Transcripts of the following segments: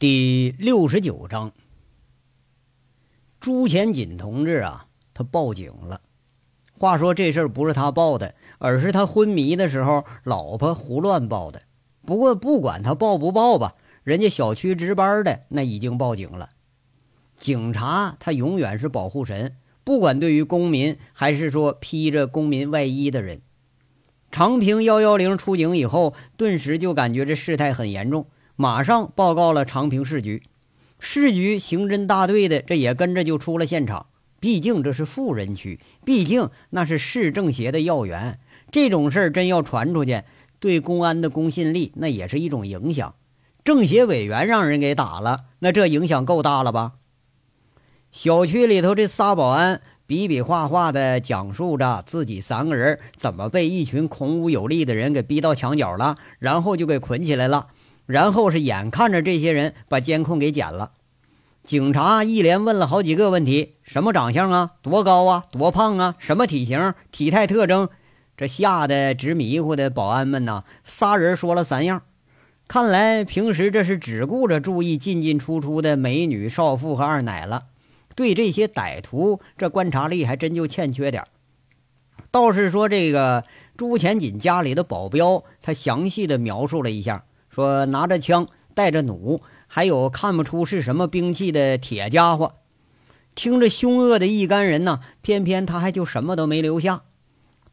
第六十九章，朱前锦同志啊，他报警了。话说这事儿不是他报的，而是他昏迷的时候，老婆胡乱报的。不过不管他报不报吧，人家小区值班的那已经报警了。警察他永远是保护神，不管对于公民还是说披着公民外衣的人。长平幺幺零出警以后，顿时就感觉这事态很严重。马上报告了长平市局，市局刑侦大队的这也跟着就出了现场。毕竟这是富人区，毕竟那是市政协的要员，这种事儿真要传出去，对公安的公信力那也是一种影响。政协委员让人给打了，那这影响够大了吧？小区里头这仨保安比比划划的讲述着自己三个人怎么被一群孔武有力的人给逼到墙角了，然后就给捆起来了。然后是眼看着这些人把监控给剪了，警察一连问了好几个问题：什么长相啊？多高啊？多胖啊？什么体型？体态特征？这吓得直迷糊的保安们呐，仨人说了三样。看来平时这是只顾着注意进进出出的美女、少妇和二奶了，对这些歹徒这观察力还真就欠缺点倒是说这个朱前锦家里的保镖，他详细的描述了一下。说拿着枪，带着弩，还有看不出是什么兵器的铁家伙，听着凶恶的一干人呢，偏偏他还就什么都没留下。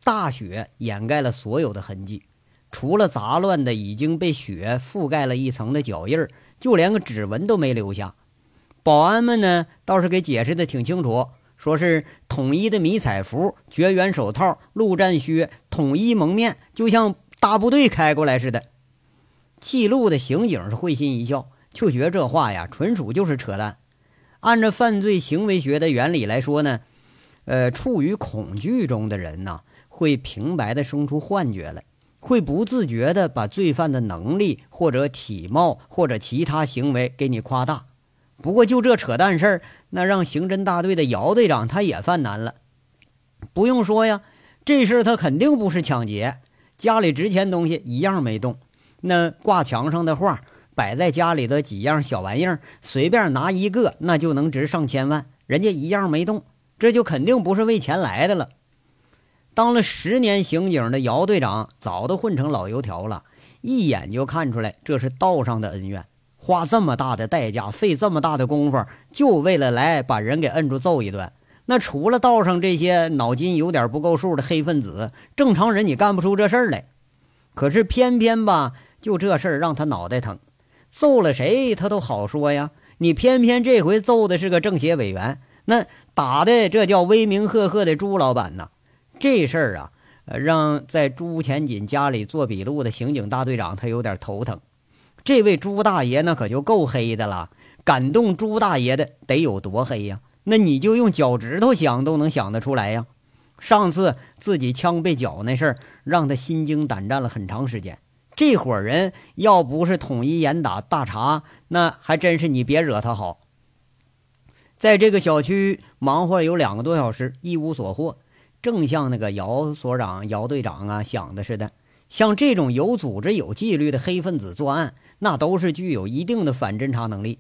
大雪掩盖了所有的痕迹，除了杂乱的已经被雪覆盖了一层的脚印儿，就连个指纹都没留下。保安们呢，倒是给解释的挺清楚，说是统一的迷彩服、绝缘手套、陆战靴，统一蒙面，就像大部队开过来似的。记录的刑警是会心一笑，就觉得这话呀，纯属就是扯淡。按照犯罪行为学的原理来说呢，呃，处于恐惧中的人呢，会平白的生出幻觉来，会不自觉的把罪犯的能力或者体貌或者其他行为给你夸大。不过就这扯淡事儿，那让刑侦大队的姚队长他也犯难了。不用说呀，这事儿他肯定不是抢劫，家里值钱东西一样没动。那挂墙上的画，摆在家里的几样小玩意儿，随便拿一个，那就能值上千万。人家一样没动，这就肯定不是为钱来的了。当了十年刑警的姚队长，早都混成老油条了，一眼就看出来这是道上的恩怨。花这么大的代价，费这么大的功夫，就为了来把人给摁住揍一顿。那除了道上这些脑筋有点不够数的黑分子，正常人你干不出这事儿来。可是偏偏吧。就这事儿让他脑袋疼，揍了谁他都好说呀。你偏偏这回揍的是个政协委员，那打的这叫威名赫赫的朱老板呐。这事儿啊，让在朱前锦家里做笔录的刑警大队长他有点头疼。这位朱大爷那可就够黑的了，感动朱大爷的得有多黑呀？那你就用脚趾头想都能想得出来呀。上次自己枪被缴那事儿，让他心惊胆战了很长时间。这伙人要不是统一严打大查，那还真是你别惹他好。在这个小区忙活了有两个多小时，一无所获，正像那个姚所长、姚队长啊想的似的。像这种有组织、有纪律的黑分子作案，那都是具有一定的反侦查能力，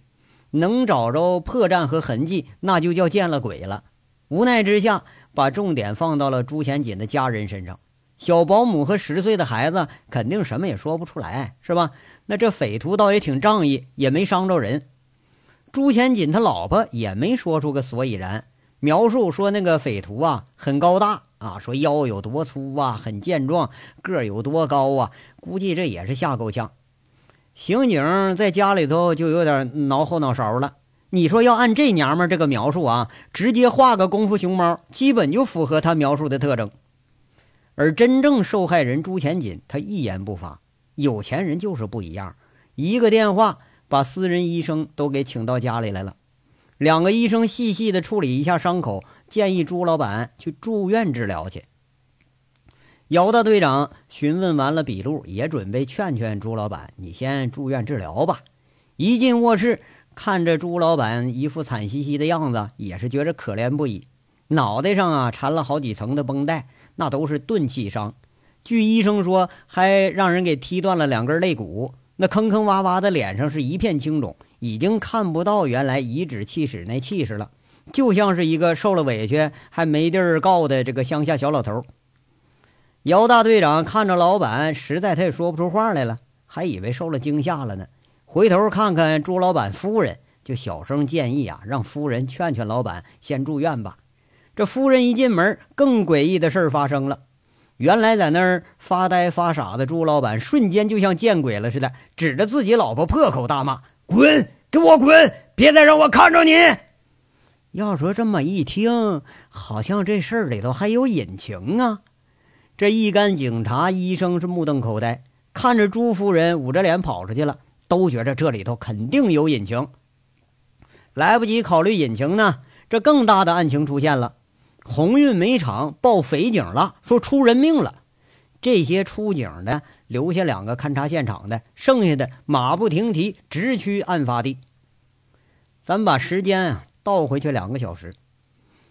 能找着破绽和痕迹，那就叫见了鬼了。无奈之下，把重点放到了朱贤锦的家人身上。小保姆和十岁的孩子肯定什么也说不出来，是吧？那这匪徒倒也挺仗义，也没伤着人。朱前锦他老婆也没说出个所以然，描述说那个匪徒啊很高大啊，说腰有多粗啊，很健壮，个有多高啊，估计这也是吓够呛。刑警在家里头就有点挠后脑勺了。你说要按这娘们这个描述啊，直接画个功夫熊猫，基本就符合他描述的特征。而真正受害人朱前锦，他一言不发。有钱人就是不一样，一个电话把私人医生都给请到家里来了。两个医生细细的处理一下伤口，建议朱老板去住院治疗去。姚大队长询问完了笔录，也准备劝劝朱老板：“你先住院治疗吧。”一进卧室，看着朱老板一副惨兮兮的样子，也是觉着可怜不已。脑袋上啊缠了好几层的绷带。那都是钝器伤，据医生说，还让人给踢断了两根肋骨。那坑坑洼洼的脸上是一片青肿，已经看不到原来颐指气使那气势了，就像是一个受了委屈还没地儿告的这个乡下小老头。姚大队长看着老板，实在他也说不出话来了，还以为受了惊吓了呢。回头看看朱老板夫人，就小声建议啊，让夫人劝劝老板先住院吧。这夫人一进门，更诡异的事儿发生了。原来在那儿发呆发傻的朱老板，瞬间就像见鬼了似的，指着自己老婆破口大骂：“滚，给我滚！别再让我看着你！”要说这么一听，好像这事儿里头还有隐情啊。这一干警察、医生是目瞪口呆，看着朱夫人捂着脸跑出去了，都觉着这里头肯定有隐情。来不及考虑隐情呢，这更大的案情出现了。鸿运煤厂报匪警了，说出人命了。这些出警的留下两个勘察现场的，剩下的马不停蹄直趋案发地。咱把时间倒回去两个小时，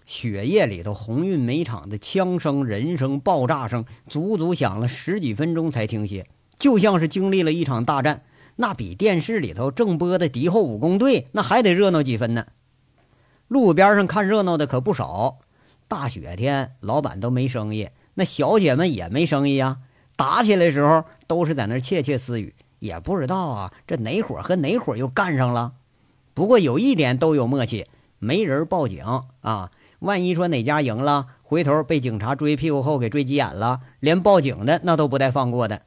血液里头鸿运煤厂的枪声、人声、爆炸声，足足响了十几分钟才停歇，就像是经历了一场大战。那比电视里头正播的敌后武工队那还得热闹几分呢。路边上看热闹的可不少。大雪天，老板都没生意，那小姐们也没生意啊。打起来时候，都是在那窃窃私语，也不知道啊，这哪伙和哪伙又干上了。不过有一点都有默契，没人报警啊。万一说哪家赢了，回头被警察追屁股后给追急眼了，连报警的那都不带放过的。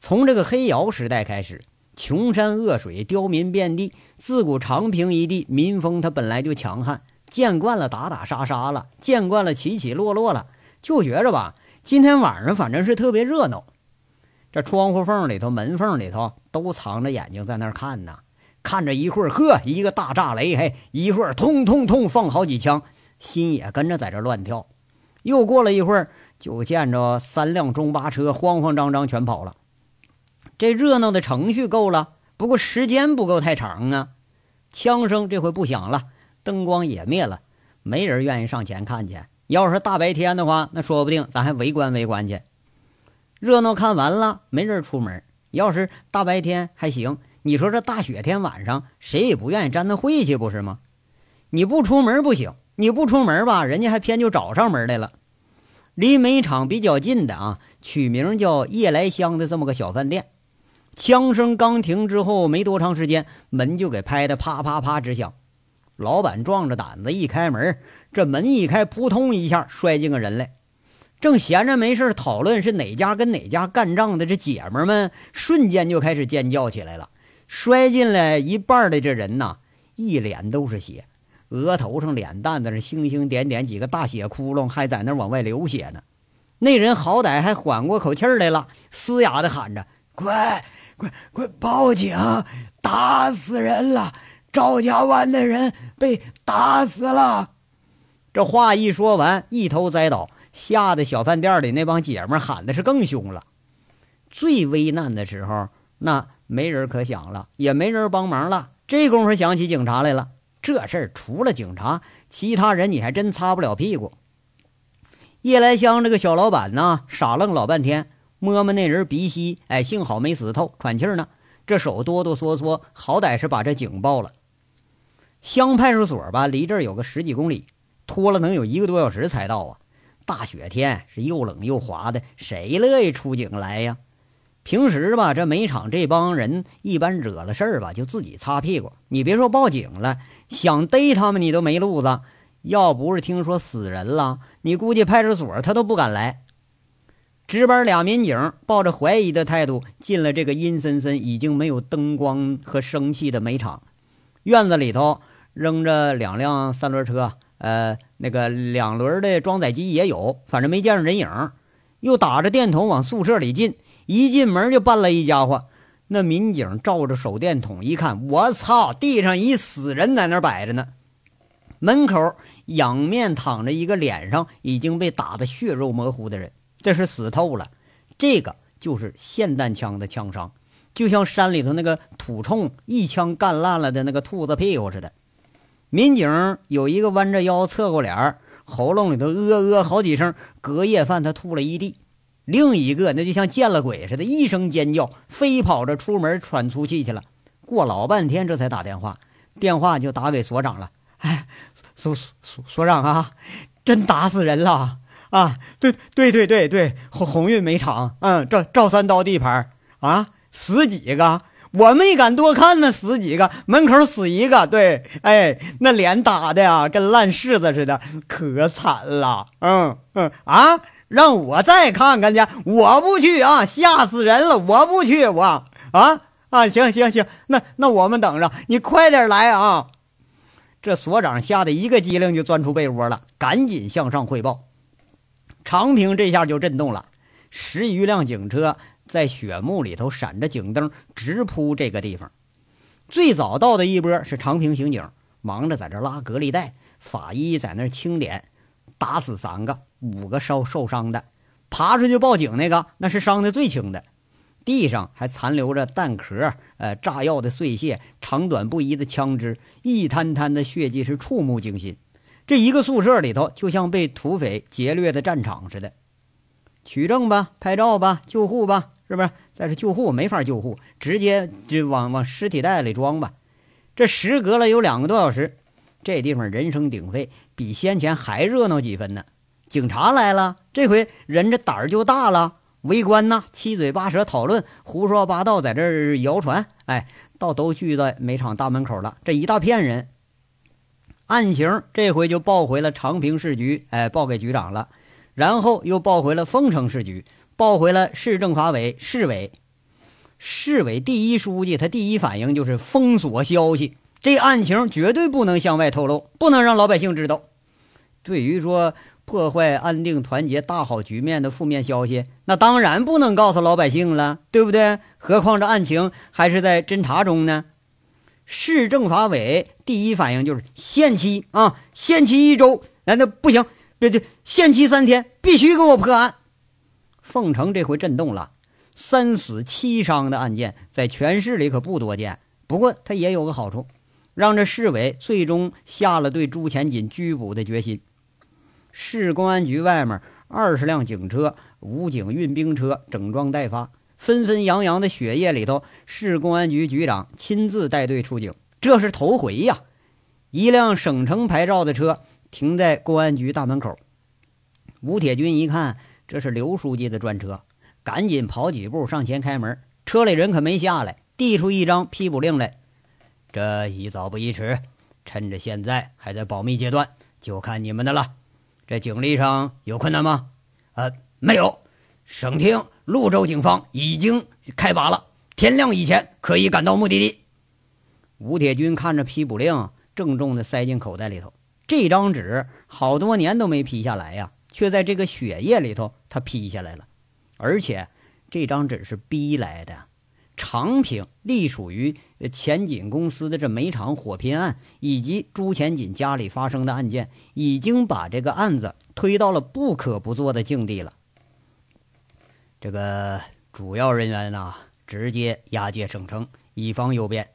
从这个黑窑时代开始，穷山恶水，刁民遍地，自古长平一地民风它本来就强悍。见惯了打打杀杀了，见惯了起起落落了，就觉着吧，今天晚上反正是特别热闹。这窗户缝里头、门缝里头都藏着眼睛在那看呢，看着一会儿，呵，一个大炸雷，嘿，一会儿，通通通放好几枪，心也跟着在这乱跳。又过了一会儿，就见着三辆中巴车慌慌张张全跑了。这热闹的程序够了，不过时间不够太长啊。枪声这回不响了。灯光也灭了，没人愿意上前看去。要是大白天的话，那说不定咱还围观围观去。热闹看完了，没人出门。要是大白天还行，你说这大雪天晚上，谁也不愿意沾那晦气，不是吗？你不出门不行，你不出门吧，人家还偏就找上门来了。离煤场比较近的啊，取名叫夜来香的这么个小饭店，枪声刚停之后没多长时间，门就给拍的啪啪啪直响。老板壮着胆子一开门，这门一开，扑通一下摔进个人来。正闲着没事讨论是哪家跟哪家干仗的，这姐们们瞬间就开始尖叫起来了。摔进来一半的这人呐，一脸都是血，额头上、脸蛋子上星星点点几个大血窟窿，还在那往外流血呢。那人好歹还缓过口气来了，嘶哑的喊着：“快快快报警！打死人了！”赵家湾的人被打死了，这话一说完，一头栽倒，吓得小饭店里那帮姐们喊的是更凶了。最危难的时候，那没人可想了，也没人帮忙了。这功夫想起警察来了，这事儿除了警察，其他人你还真擦不了屁股。夜来香这个小老板呢，傻愣老半天，摸摸那人鼻息，哎，幸好没死透，喘气呢。这手哆哆嗦嗦，好歹是把这警报了。乡派出所吧，离这儿有个十几公里，拖了能有一个多小时才到啊！大雪天是又冷又滑的，谁乐意出警来呀？平时吧，这煤厂这帮人一般惹了事儿吧，就自己擦屁股。你别说报警了，想逮他们你都没路子。要不是听说死人了，你估计派出所他都不敢来。值班俩民警抱着怀疑的态度进了这个阴森森、已经没有灯光和生气的煤厂院子里头。扔着两辆三轮车，呃，那个两轮的装载机也有，反正没见着人影。又打着电筒往宿舍里进，一进门就办了一家伙。那民警照着手电筒一看，我操，地上一死人在那摆着呢。门口仰面躺着一个脸上已经被打得血肉模糊的人，这是死透了。这个就是霰弹枪的枪伤，就像山里头那个土铳一枪干烂了的那个兔子屁股似的。民警有一个弯着腰侧过脸喉咙里头呃呃好几声，隔夜饭他吐了一地；另一个那就像见了鬼似的，一声尖叫，飞跑着出门喘粗气去了。过老半天这才打电话，电话就打给所长了。哎，所所所长啊，真打死人了啊！对对对对对，鸿鸿运煤厂，嗯，赵赵三刀地盘啊，死几个？我没敢多看呢，死几个？门口死一个。对，哎，那脸打的呀，跟烂柿子似的，可惨了。嗯嗯啊，让我再看看去，我不去啊，吓死人了，我不去，我啊啊，行行行，那那我们等着，你快点来啊！这所长吓得一个机灵就钻出被窝了，赶紧向上汇报。长平这下就震动了，十余辆警车。在雪幕里头闪着警灯，直扑这个地方。最早到的一波是长平刑警，忙着在这拉隔离带，法医在那清点，打死三个，五个受受伤的。爬出去报警那个，那是伤的最轻的。地上还残留着弹壳、呃炸药的碎屑，长短不一的枪支，一滩滩的血迹是触目惊心。这一个宿舍里头就像被土匪劫掠的战场似的。取证吧，拍照吧，救护吧。是不是？再是救护没法救护，直接就往往尸体袋里装吧。这时隔了有两个多小时，这地方人声鼎沸，比先前还热闹几分呢。警察来了，这回人这胆儿就大了，围观呐，七嘴八舌讨论，胡说八道，在这儿谣传。哎，到都聚在煤厂大门口了。这一大片人，案情这回就报回了长平市局，哎，报给局长了，然后又报回了丰城市局。报回了市政法委、市委，市委第一书记，他第一反应就是封锁消息，这案情绝对不能向外透露，不能让老百姓知道。对于说破坏安定团结大好局面的负面消息，那当然不能告诉老百姓了，对不对？何况这案情还是在侦查中呢。市政法委第一反应就是限期啊，限期一周，难道不行？这这限期三天，必须给我破案。凤城这回震动了，三死七伤的案件在全市里可不多见。不过他也有个好处，让这市委最终下了对朱前锦拘捕的决心。市公安局外面二十辆警车、武警运兵车整装待发，纷纷扬扬的雪夜里头，市公安局局长亲自带队出警，这是头回呀！一辆省城牌照的车停在公安局大门口，吴铁军一看。这是刘书记的专车，赶紧跑几步上前开门。车里人可没下来，递出一张批捕令来。这宜早不宜迟，趁着现在还在保密阶段，就看你们的了。这警力上有困难吗？呃，没有。省厅潞州警方已经开拔了，天亮以前可以赶到目的地。吴铁军看着批捕令，郑重地塞进口袋里头。这张纸好多年都没批下来呀。却在这个血液里头，他批下来了，而且这张纸是逼来的。长平隶属于钱锦公司的这煤厂火拼案，以及朱钱锦家里发生的案件，已经把这个案子推到了不可不做的境地了。这个主要人员呢，直接押解省城，以防有变。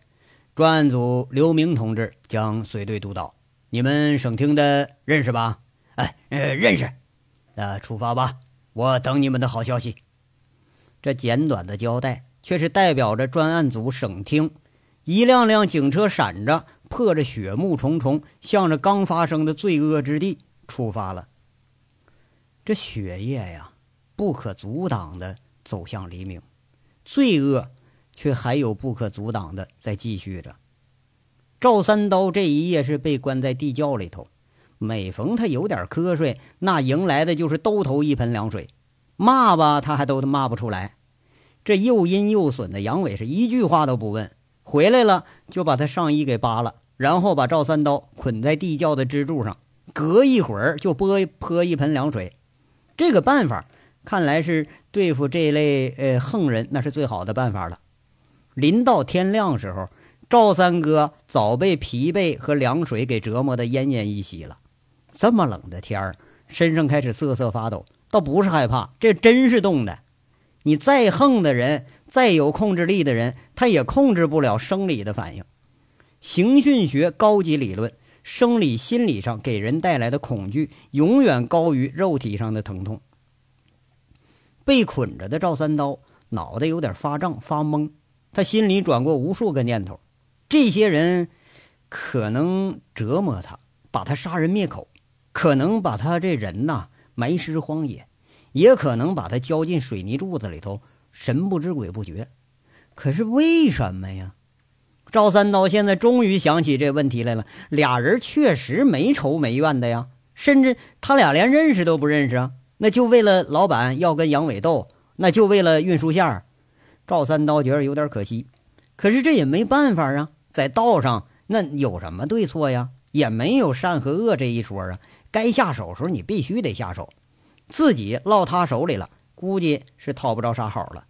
专案组刘明同志将随队督导。你们省厅的认识吧？哎，呃，认识。那出发吧，我等你们的好消息。这简短的交代，却是代表着专案组省厅。一辆辆警车闪着，破着雪幕重重，向着刚发生的罪恶之地出发了。这血液呀，不可阻挡的走向黎明，罪恶却还有不可阻挡的在继续着。赵三刀这一夜是被关在地窖里头。每逢他有点瞌睡，那迎来的就是兜头一盆凉水，骂吧他还都骂不出来。这又阴又损的杨伟是一句话都不问，回来了就把他上衣给扒了，然后把赵三刀捆在地窖的支柱上，隔一会儿就泼泼一盆凉水。这个办法看来是对付这类呃横人，那是最好的办法了。临到天亮时候，赵三哥早被疲惫和凉水给折磨得奄奄一息了。这么冷的天儿，身上开始瑟瑟发抖，倒不是害怕，这真是冻的。你再横的人，再有控制力的人，他也控制不了生理的反应。刑讯学高级理论，生理心理上给人带来的恐惧，永远高于肉体上的疼痛。被捆着的赵三刀脑袋有点发胀发懵，他心里转过无数个念头。这些人可能折磨他，把他杀人灭口；可能把他这人呐埋尸荒野，也可能把他浇进水泥柱子里头，神不知鬼不觉。可是为什么呀？赵三刀现在终于想起这问题来了。俩人确实没仇没怨的呀，甚至他俩连认识都不认识啊。那就为了老板要跟杨伟斗，那就为了运输线儿。赵三刀觉得有点可惜，可是这也没办法啊。在道上，那有什么对错呀？也没有善和恶这一说啊。该下手时候你必须得下手，自己落他手里了，估计是讨不着啥好了。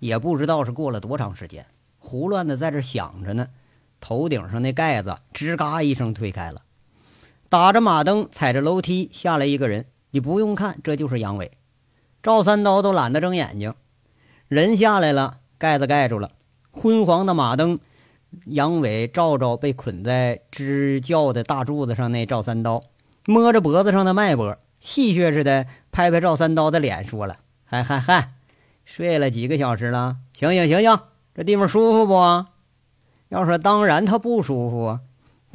也不知道是过了多长时间。胡乱的在这想着呢，头顶上那盖子吱嘎一声推开了，打着马灯，踩着楼梯下来一个人。你不用看，这就是杨伟。赵三刀都懒得睁眼睛，人下来了，盖子盖住了，昏黄的马灯。杨伟照照被捆在支教的大柱子上那赵三刀，摸着脖子上的脉搏，戏谑似的拍拍赵三刀的脸，说了：“嗨嗨嗨，睡了几个小时了？醒醒醒醒！”这地方舒服不？要说当然，他不舒服啊。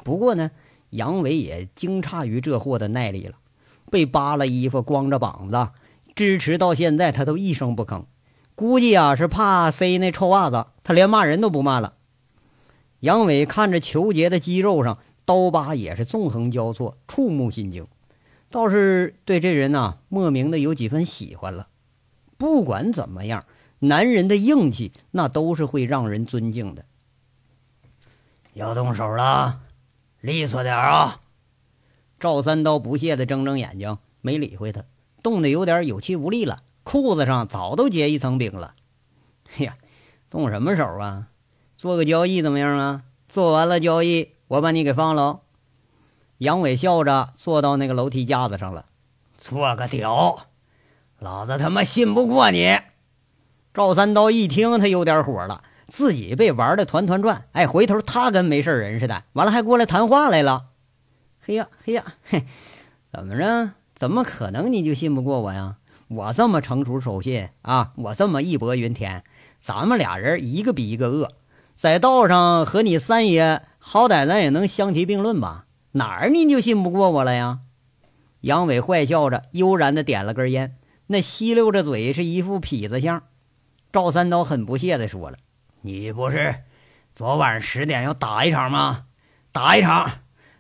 不过呢，杨伟也惊诧于这货的耐力了。被扒了衣服，光着膀子，支持到现在，他都一声不吭。估计啊，是怕塞那臭袜子，他连骂人都不骂了。杨伟看着裘杰的肌肉上刀疤，也是纵横交错，触目心惊，倒是对这人呐，莫名的有几分喜欢了。不管怎么样。男人的硬气，那都是会让人尊敬的。要动手了，利索点啊！赵三刀不屑的睁睁眼睛，没理会他，冻得有点有气无力了，裤子上早都结一层冰了。哎 呀，动什么手啊？做个交易怎么样啊？做完了交易，我把你给放了。杨伟笑着坐到那个楼梯架子上了。做个屌！老子他妈信不过你！赵三刀一听，他有点火了，自己被玩的团团转，哎，回头他跟没事人似的，完了还过来谈话来了。嘿呀嘿呀，嘿，怎么着？怎么可能你就信不过我呀？我这么成熟守信啊，我这么义薄云天，咱们俩人一个比一个恶，在道上和你三爷好歹咱也能相提并论吧？哪儿你就信不过我了呀？杨伟坏笑着，悠然的点了根烟，那吸溜着嘴，是一副痞子相。赵三刀很不屑的说了：“你不是昨晚十点要打一场吗？打一场，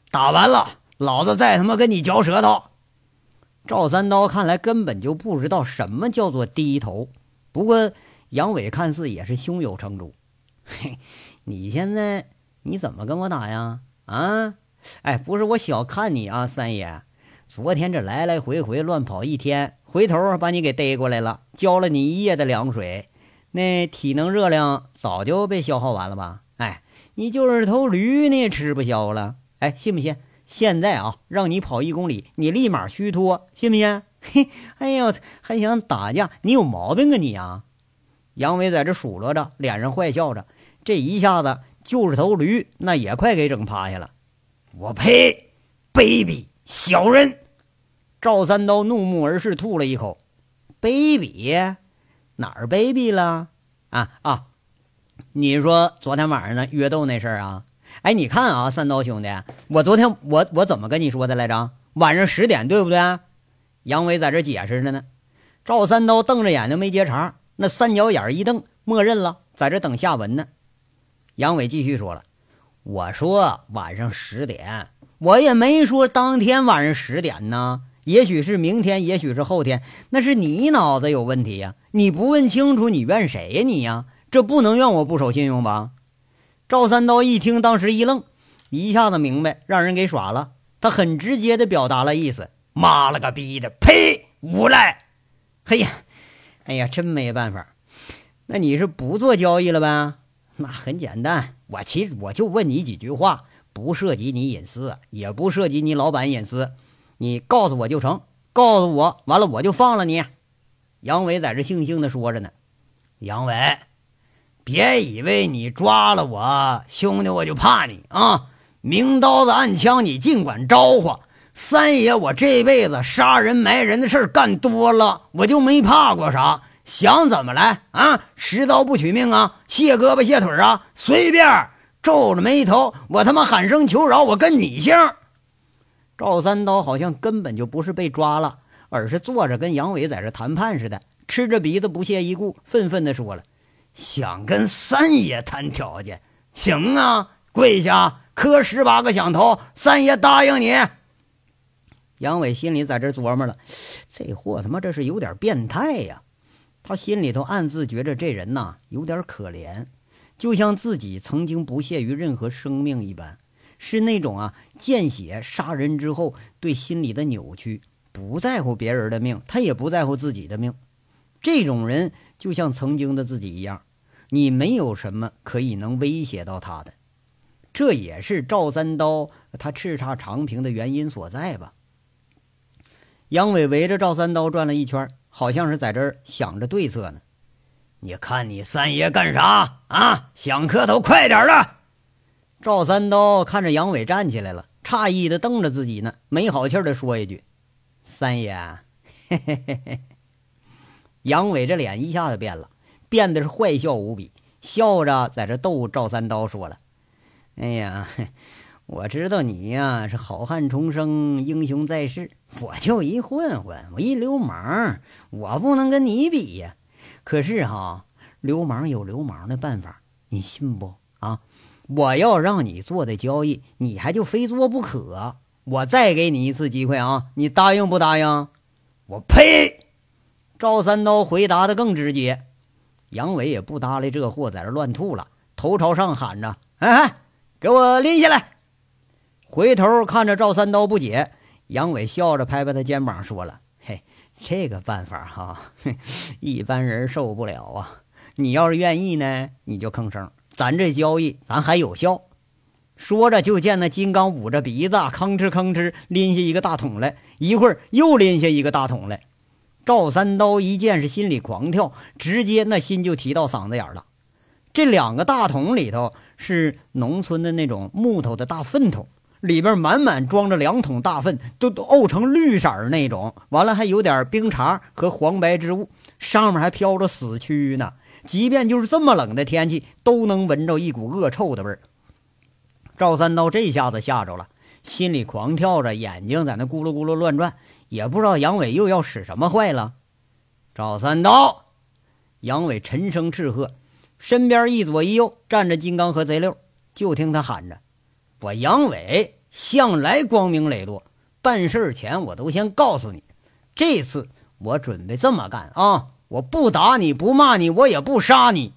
打完了，老子再他妈跟你嚼舌头。”赵三刀看来根本就不知道什么叫做低头。不过杨伟看似也是胸有成竹：“嘿，你现在你怎么跟我打呀？啊？哎，不是我小看你啊，三爷。昨天这来来回回乱跑一天，回头把你给逮过来了，浇了你一夜的凉水。”那体能热量早就被消耗完了吧？哎，你就是头驴，你也吃不消了。哎，信不信？现在啊，让你跑一公里，你立马虚脱，信不信？嘿，哎呦，还想打架？你有毛病啊你啊！杨伟在这数落着，脸上坏笑着，这一下子就是头驴，那也快给整趴下了。我呸！卑鄙小人！赵三刀怒目而视，吐了一口，卑鄙。哪儿卑鄙了？啊啊！你说昨天晚上呢约斗那事儿啊？哎，你看啊，三刀兄弟，我昨天我我怎么跟你说的来着？晚上十点对不对？杨伟在这解释着呢。赵三刀瞪着眼睛没接茬，那三角眼一瞪，默认了，在这等下文呢。杨伟继续说了：“我说晚上十点，我也没说当天晚上十点呢。”也许是明天，也许是后天，那是你脑子有问题呀！你不问清楚，你怨谁呀？你呀，这不能怨我不守信用吧？赵三刀一听，当时一愣，一下子明白让人给耍了。他很直接的表达了意思：“妈了个逼的，呸！无赖！嘿呀，哎呀，真没办法。那你是不做交易了呗？那很简单，我其实我就问你几句话，不涉及你隐私，也不涉及你老板隐私。”你告诉我就成，告诉我完了我就放了你。杨伟在这悻悻地说着呢。杨伟，别以为你抓了我，兄弟我就怕你啊！明刀子暗枪你尽管招呼。三爷，我这辈子杀人埋人的事干多了，我就没怕过啥。想怎么来啊？十刀不取命啊？卸胳膊卸腿啊？随便！皱着眉头，我他妈喊声求饶，我跟你姓。赵三刀好像根本就不是被抓了，而是坐着跟杨伟在这谈判似的，吃着鼻子不屑一顾，愤愤地说了：“想跟三爷谈条件，行啊，跪下磕十八个响头，三爷答应你。”杨伟心里在这琢磨了：这货他妈这是有点变态呀！他心里头暗自觉着这人呐有点可怜。就像自己曾经不屑于任何生命一般，是那种啊见血杀人之后对心理的扭曲，不在乎别人的命，他也不在乎自己的命。这种人就像曾经的自己一样，你没有什么可以能威胁到他的。这也是赵三刀他叱咤长平的原因所在吧。杨伟围着赵三刀转了一圈，好像是在这儿想着对策呢。你看你三爷干啥啊？想磕头，快点的！赵三刀看着杨伟站起来了，诧异的瞪着自己呢，没好气的说一句：“三爷。”嘿嘿嘿嘿。杨伟这脸一下子变了，变得是坏笑无比，笑着在这逗赵三刀说了：“哎呀，我知道你呀是好汉重生，英雄在世，我就一混混，我一流氓，我不能跟你比呀。”可是哈，流氓有流氓的办法，你信不啊？我要让你做的交易，你还就非做不可。我再给你一次机会啊，你答应不答应？我呸！赵三刀回答的更直接。杨伟也不搭理这货，在这乱吐了，头朝上喊着：“哎哎，给我拎下来！”回头看着赵三刀不解，杨伟笑着拍拍他肩膀，说了。嘿这个办法哈，一般人受不了啊！你要是愿意呢，你就吭声，咱这交易咱还有效。说着，就见那金刚捂着鼻子，吭哧吭哧拎下一个大桶来，一会儿又拎下一个大桶来。赵三刀一见是心里狂跳，直接那心就提到嗓子眼了。这两个大桶里头是农村的那种木头的大粪桶。里边满满装着两桶大粪，都都沤成绿色儿那种，完了还有点冰碴和黄白之物，上面还飘着死蛆呢。即便就是这么冷的天气，都能闻着一股恶臭的味儿。赵三刀这下子吓着了，心里狂跳着，眼睛在那咕噜咕噜乱转，也不知道杨伟又要使什么坏了。赵三刀，杨伟沉声斥喝，身边一左一右站着金刚和贼六，就听他喊着。我杨伟向来光明磊落，办事前我都先告诉你，这次我准备这么干啊！我不打你不骂你，我也不杀你。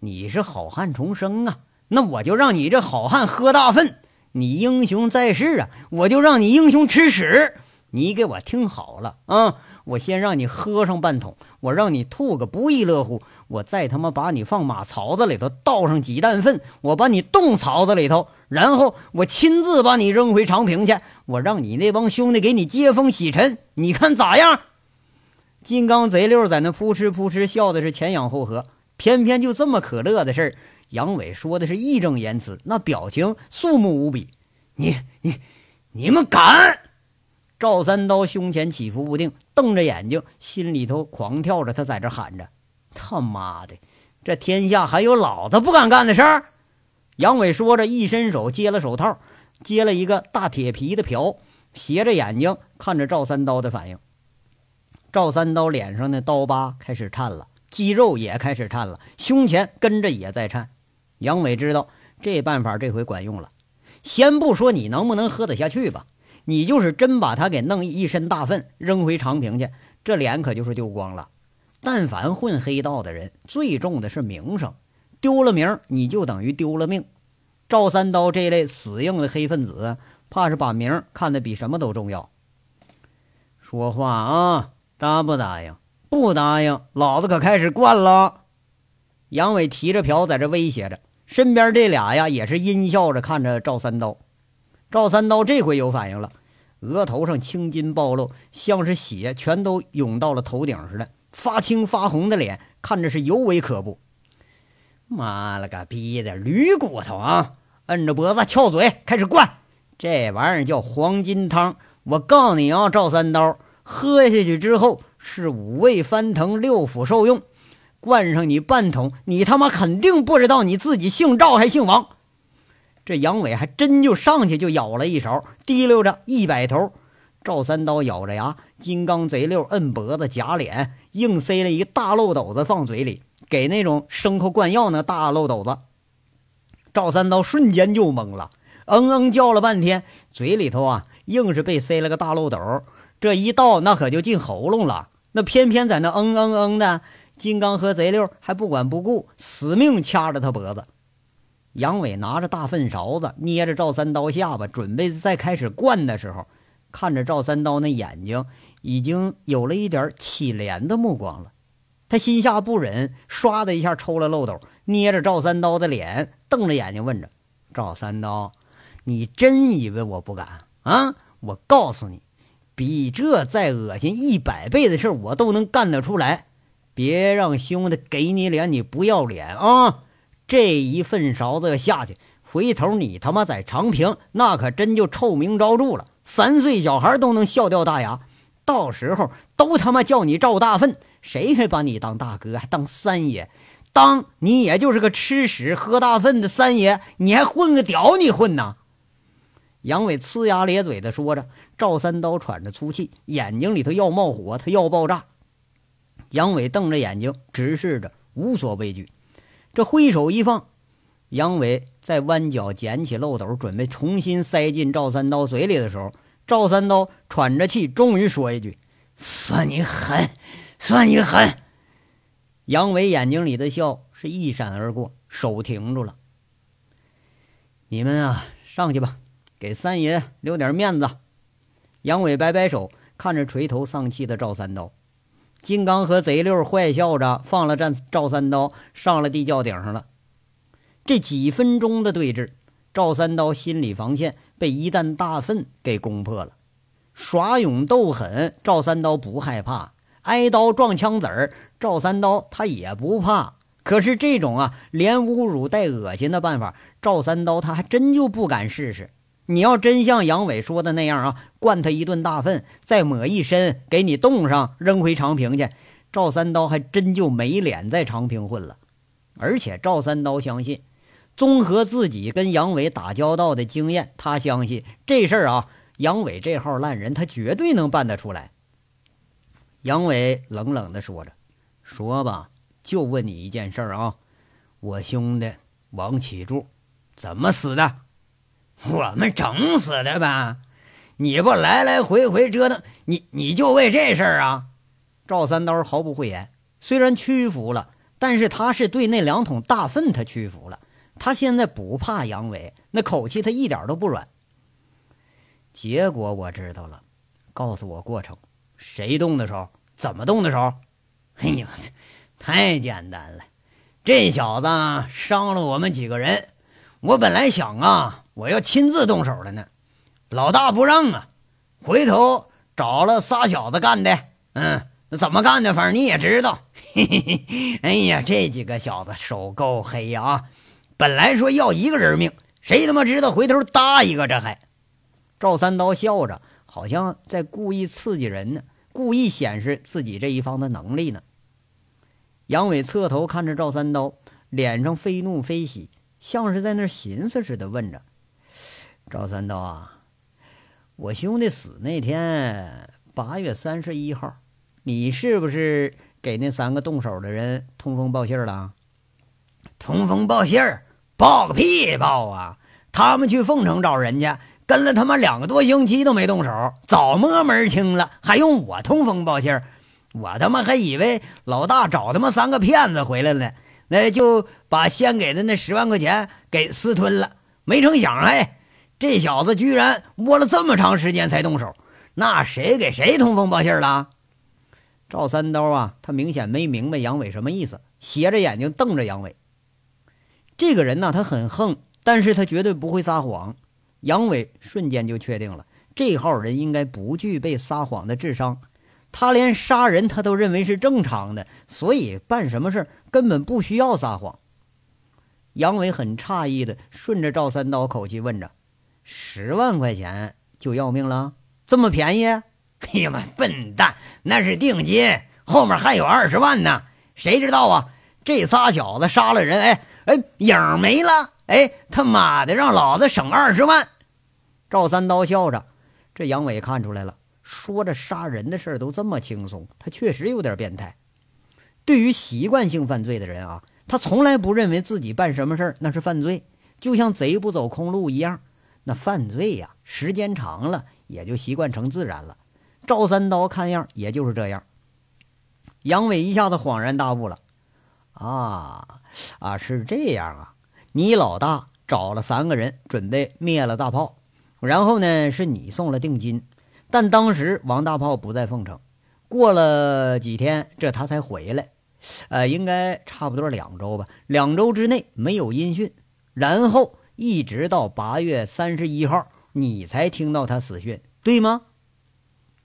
你是好汉重生啊，那我就让你这好汉喝大粪；你英雄在世啊，我就让你英雄吃屎。你给我听好了啊！我先让你喝上半桶，我让你吐个不亦乐乎，我再他妈把你放马槽子里头倒上几担粪，我把你冻槽子里头。然后我亲自把你扔回长平去，我让你那帮兄弟给你接风洗尘，你看咋样？金刚贼溜在那扑哧扑哧笑的是前仰后合，偏偏就这么可乐的事儿，杨伟说的是义正言辞，那表情肃穆无比。你你你们敢？赵三刀胸前起伏不定，瞪着眼睛，心里头狂跳着，他在这喊着：“他妈的，这天下还有老子不敢干的事儿！”杨伟说着，一伸手接了手套，接了一个大铁皮的瓢，斜着眼睛看着赵三刀的反应。赵三刀脸上的刀疤开始颤了，肌肉也开始颤了，胸前跟着也在颤。杨伟知道这办法这回管用了。先不说你能不能喝得下去吧，你就是真把他给弄一身大粪扔回长平去，这脸可就是丢光了。但凡混黑道的人，最重的是名声。丢了名，你就等于丢了命。赵三刀这类死硬的黑分子，怕是把名看得比什么都重要。说话啊，答不答应？不答应，老子可开始灌了！杨伟提着瓢在这威胁着，身边这俩呀也是阴笑着看着赵三刀。赵三刀这回有反应了，额头上青筋暴露，像是血全都涌到了头顶似的，发青发红的脸看着是尤为可怖。妈了个逼的驴骨头啊！摁着脖子，翘嘴，开始灌。这玩意儿叫黄金汤。我告诉你啊，赵三刀，喝下去之后，是五味翻腾，六腑受用。灌上你半桶，你他妈肯定不知道你自己姓赵还姓王。这杨伟还真就上去就舀了一勺，提溜着一摆头。赵三刀咬着牙，金刚贼溜摁脖子夹脸，硬塞了一个大漏斗子放嘴里，给那种牲口灌药那大漏斗子。赵三刀瞬间就懵了，嗯嗯叫了半天，嘴里头啊硬是被塞了个大漏斗，这一倒那可就进喉咙了。那偏偏在那嗯嗯嗯的，金刚和贼六还不管不顾，死命掐着他脖子。杨伟拿着大粪勺子捏着赵三刀下巴，准备再开始灌的时候，看着赵三刀那眼睛已经有了一点凄怜的目光了，他心下不忍，唰的一下抽了漏斗，捏着赵三刀的脸，瞪着眼睛问着：“赵三刀，你真以为我不敢啊？我告诉你，比这再恶心一百倍的事我都能干得出来！别让兄弟给你脸，你不要脸啊！”这一粪勺子要下去，回头你他妈在长平，那可真就臭名昭著了。三岁小孩都能笑掉大牙，到时候都他妈叫你赵大粪，谁还把你当大哥，还当三爷？当你也就是个吃屎喝大粪的三爷，你还混个屌？你混呐？杨伟呲牙咧嘴的说着，赵三刀喘着粗气，眼睛里头要冒火，他要爆炸。杨伟瞪着眼睛，直视着，无所畏惧。这挥手一放，杨伟在弯角捡起漏斗，准备重新塞进赵三刀嘴里的时候，赵三刀喘着气，终于说一句：“算你狠，算你狠。”杨伟眼睛里的笑是一闪而过，手停住了。你们啊，上去吧，给三爷留点面子。杨伟摆摆手，看着垂头丧气的赵三刀。金刚和贼六坏笑着放了战赵三刀，上了地窖顶上了。这几分钟的对峙，赵三刀心理防线被一担大粪给攻破了。耍勇斗狠，赵三刀不害怕；挨刀撞枪子儿，赵三刀他也不怕。可是这种啊，连侮辱带恶心的办法，赵三刀他还真就不敢试试。你要真像杨伟说的那样啊，灌他一顿大粪，再抹一身，给你冻上，扔回长平去，赵三刀还真就没脸在长平混了。而且赵三刀相信，综合自己跟杨伟打交道的经验，他相信这事儿啊，杨伟这号烂人他绝对能办得出来。杨伟冷冷地说着：“说吧，就问你一件事儿啊，我兄弟王启柱怎么死的？”我们整死的吧？你不来来回回折腾，你你就为这事儿啊？赵三刀毫不讳言，虽然屈服了，但是他是对那两桶大粪他屈服了。他现在不怕杨伟，那口气他一点都不软。结果我知道了，告诉我过程，谁动的手，怎么动的手？哎呀，太简单了，这小子伤了我们几个人。我本来想啊。我要亲自动手的呢，老大不让啊！回头找了仨小子干的，嗯，那怎么干的？反正你也知道。嘿嘿嘿，哎呀，这几个小子手够黑呀！啊，本来说要一个人命，谁他妈知道回头搭一个？这还……赵三刀笑着，好像在故意刺激人呢，故意显示自己这一方的能力呢。杨伟侧头看着赵三刀，脸上非怒非喜，像是在那寻思似的，问着。赵三刀啊，我兄弟死那天八月三十一号，你是不是给那三个动手的人通风报信了？通风报信儿，报个屁报啊！他们去凤城找人家，跟了他妈两个多星期都没动手，早摸门清了，还用我通风报信儿？我他妈还以为老大找他妈三个骗子回来了，那就把先给的那十万块钱给私吞了，没成想哎。这小子居然窝了这么长时间才动手，那谁给谁通风报信了？赵三刀啊，他明显没明白杨伟什么意思，斜着眼睛瞪着杨伟。这个人呢，他很横，但是他绝对不会撒谎。杨伟瞬间就确定了，这号人应该不具备撒谎的智商。他连杀人他都认为是正常的，所以办什么事根本不需要撒谎。杨伟很诧异的顺着赵三刀口气问着。十万块钱就要命了，这么便宜？哎呀妈，笨蛋，那是定金，后面还有二十万呢。谁知道啊？这仨小子杀了人，哎哎，影没了。哎，他妈的，让老子省二十万！赵三刀笑着，这杨伟看出来了，说着杀人的事都这么轻松，他确实有点变态。对于习惯性犯罪的人啊，他从来不认为自己办什么事儿那是犯罪，就像贼不走空路一样。那犯罪呀，时间长了也就习惯成自然了。赵三刀看样也就是这样。杨伟一下子恍然大悟了，啊啊，是这样啊！你老大找了三个人，准备灭了大炮，然后呢，是你送了定金，但当时王大炮不在凤城，过了几天，这他才回来，呃，应该差不多两周吧，两周之内没有音讯，然后一直到八月三十一号，你才听到他死讯，对吗？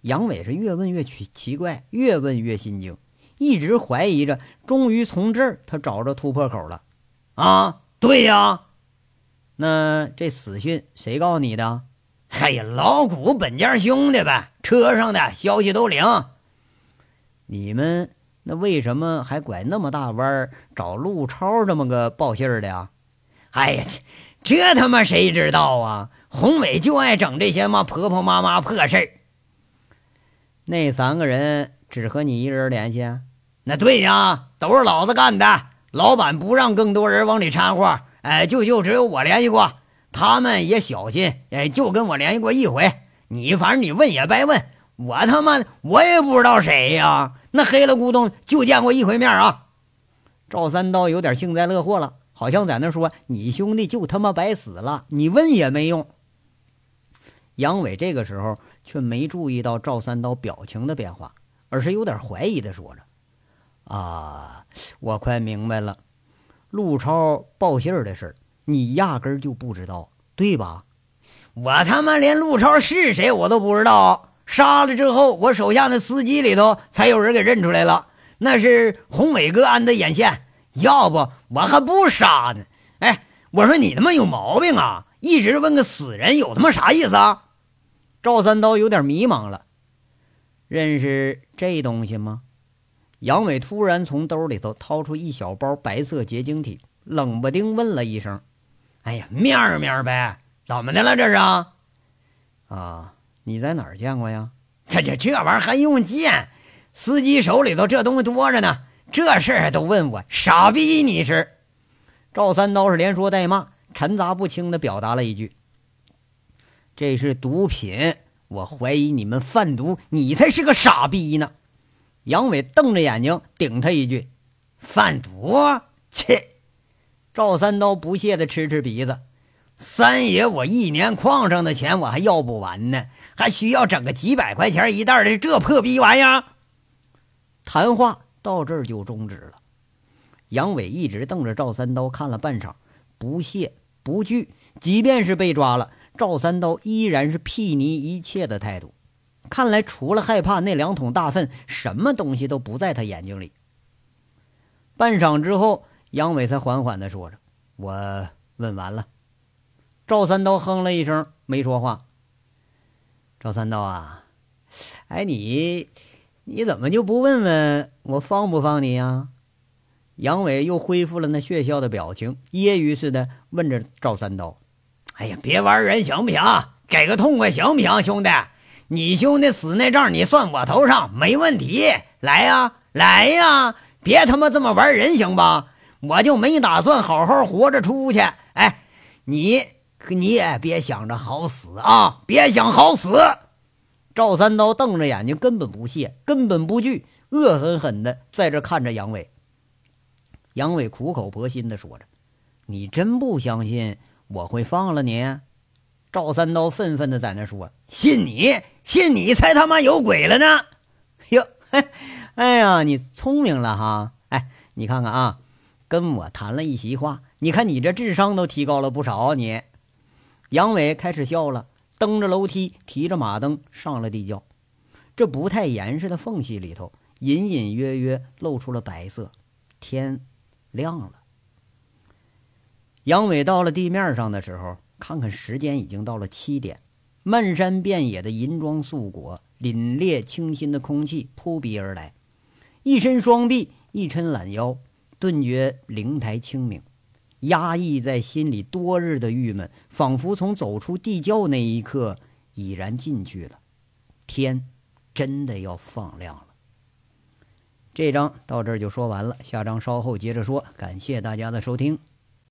杨伟是越问越奇奇怪，越问越心惊，一直怀疑着，终于从这儿他找着突破口了，啊！对呀，那这死讯谁告诉你的？哎呀，老谷本家兄弟呗，车上的消息都灵。你们那为什么还拐那么大弯儿找陆超这么个报信儿的呀？哎呀，这他妈谁知道啊？宏伟就爱整这些嘛婆婆妈妈破事儿。那三个人只和你一人联系？那对呀，都是老子干的。老板不让更多人往里掺和，哎，就就只有我联系过，他们也小心，哎，就跟我联系过一回。你反正你问也白问，我他妈我也不知道谁呀，那黑了咕咚就见过一回面啊。赵三刀有点幸灾乐祸了，好像在那说：“你兄弟就他妈白死了，你问也没用。”杨伟这个时候却没注意到赵三刀表情的变化，而是有点怀疑的说着：“啊。”我快明白了，陆超报信的事儿，你压根儿就不知道，对吧？我他妈连陆超是谁我都不知道。杀了之后，我手下那司机里头才有人给认出来了，那是宏伟哥安的眼线。要不我还不杀呢？哎，我说你他妈有毛病啊！一直问个死人有他妈啥意思啊？赵三刀有点迷茫了。认识这东西吗？杨伟突然从兜里头掏出一小包白色结晶体，冷不丁问了一声：“哎呀，面面呗，怎么的了？这是？啊，你在哪儿见过呀？这这这玩意儿还用见？司机手里头这东西多着呢，这事儿都问我？傻逼你是？”赵三刀是连说带骂，掺杂不清的表达了一句：“这是毒品，我怀疑你们贩毒，你才是个傻逼呢。”杨伟瞪着眼睛顶他一句：“贩毒？切！”赵三刀不屑的吃吃鼻子：“三爷，我一年矿上的钱我还要不完呢，还需要整个几百块钱一袋的这破逼玩意儿？”谈话到这儿就终止了。杨伟一直瞪着赵三刀看了半晌，不屑不惧，即便是被抓了，赵三刀依然是睥睨一切的态度。看来，除了害怕那两桶大粪，什么东西都不在他眼睛里。半晌之后，杨伟才缓缓地说着：“我问完了。”赵三刀哼了一声，没说话。赵三刀啊，哎，你你怎么就不问问我放不放你呀？杨伟又恢复了那血笑的表情，揶揄似的问着赵三刀：“哎呀，别玩人行不行？给个痛快行不行，兄弟？”你兄弟死那账你算我头上没问题，来呀来呀，别他妈这么玩人行吧？我就没打算好好活着出去。哎，你你也别想着好死啊，别想好死！赵三刀瞪着眼睛，根本不屑，根本不惧，恶狠狠的在这看着杨伟。杨伟苦口婆心的说着：“你真不相信我会放了你？”赵三刀愤愤的在那说：“信你？信你才他妈有鬼了呢！”哟，哎呀，你聪明了哈！哎，你看看啊，跟我谈了一席话，你看你这智商都提高了不少。你，杨伟开始笑了，蹬着楼梯，提着马灯上了地窖。这不太严实的缝隙里头，隐隐约约露出了白色。天亮了。杨伟到了地面上的时候。看看时间，已经到了七点。漫山遍野的银装素裹，凛冽清新的空气扑鼻而来，一伸双臂，一抻懒腰，顿觉灵台清明。压抑在心里多日的郁闷，仿佛从走出地窖那一刻已然进去了。天真的要放亮了。这章到这儿就说完了，下章稍后接着说。感谢大家的收听。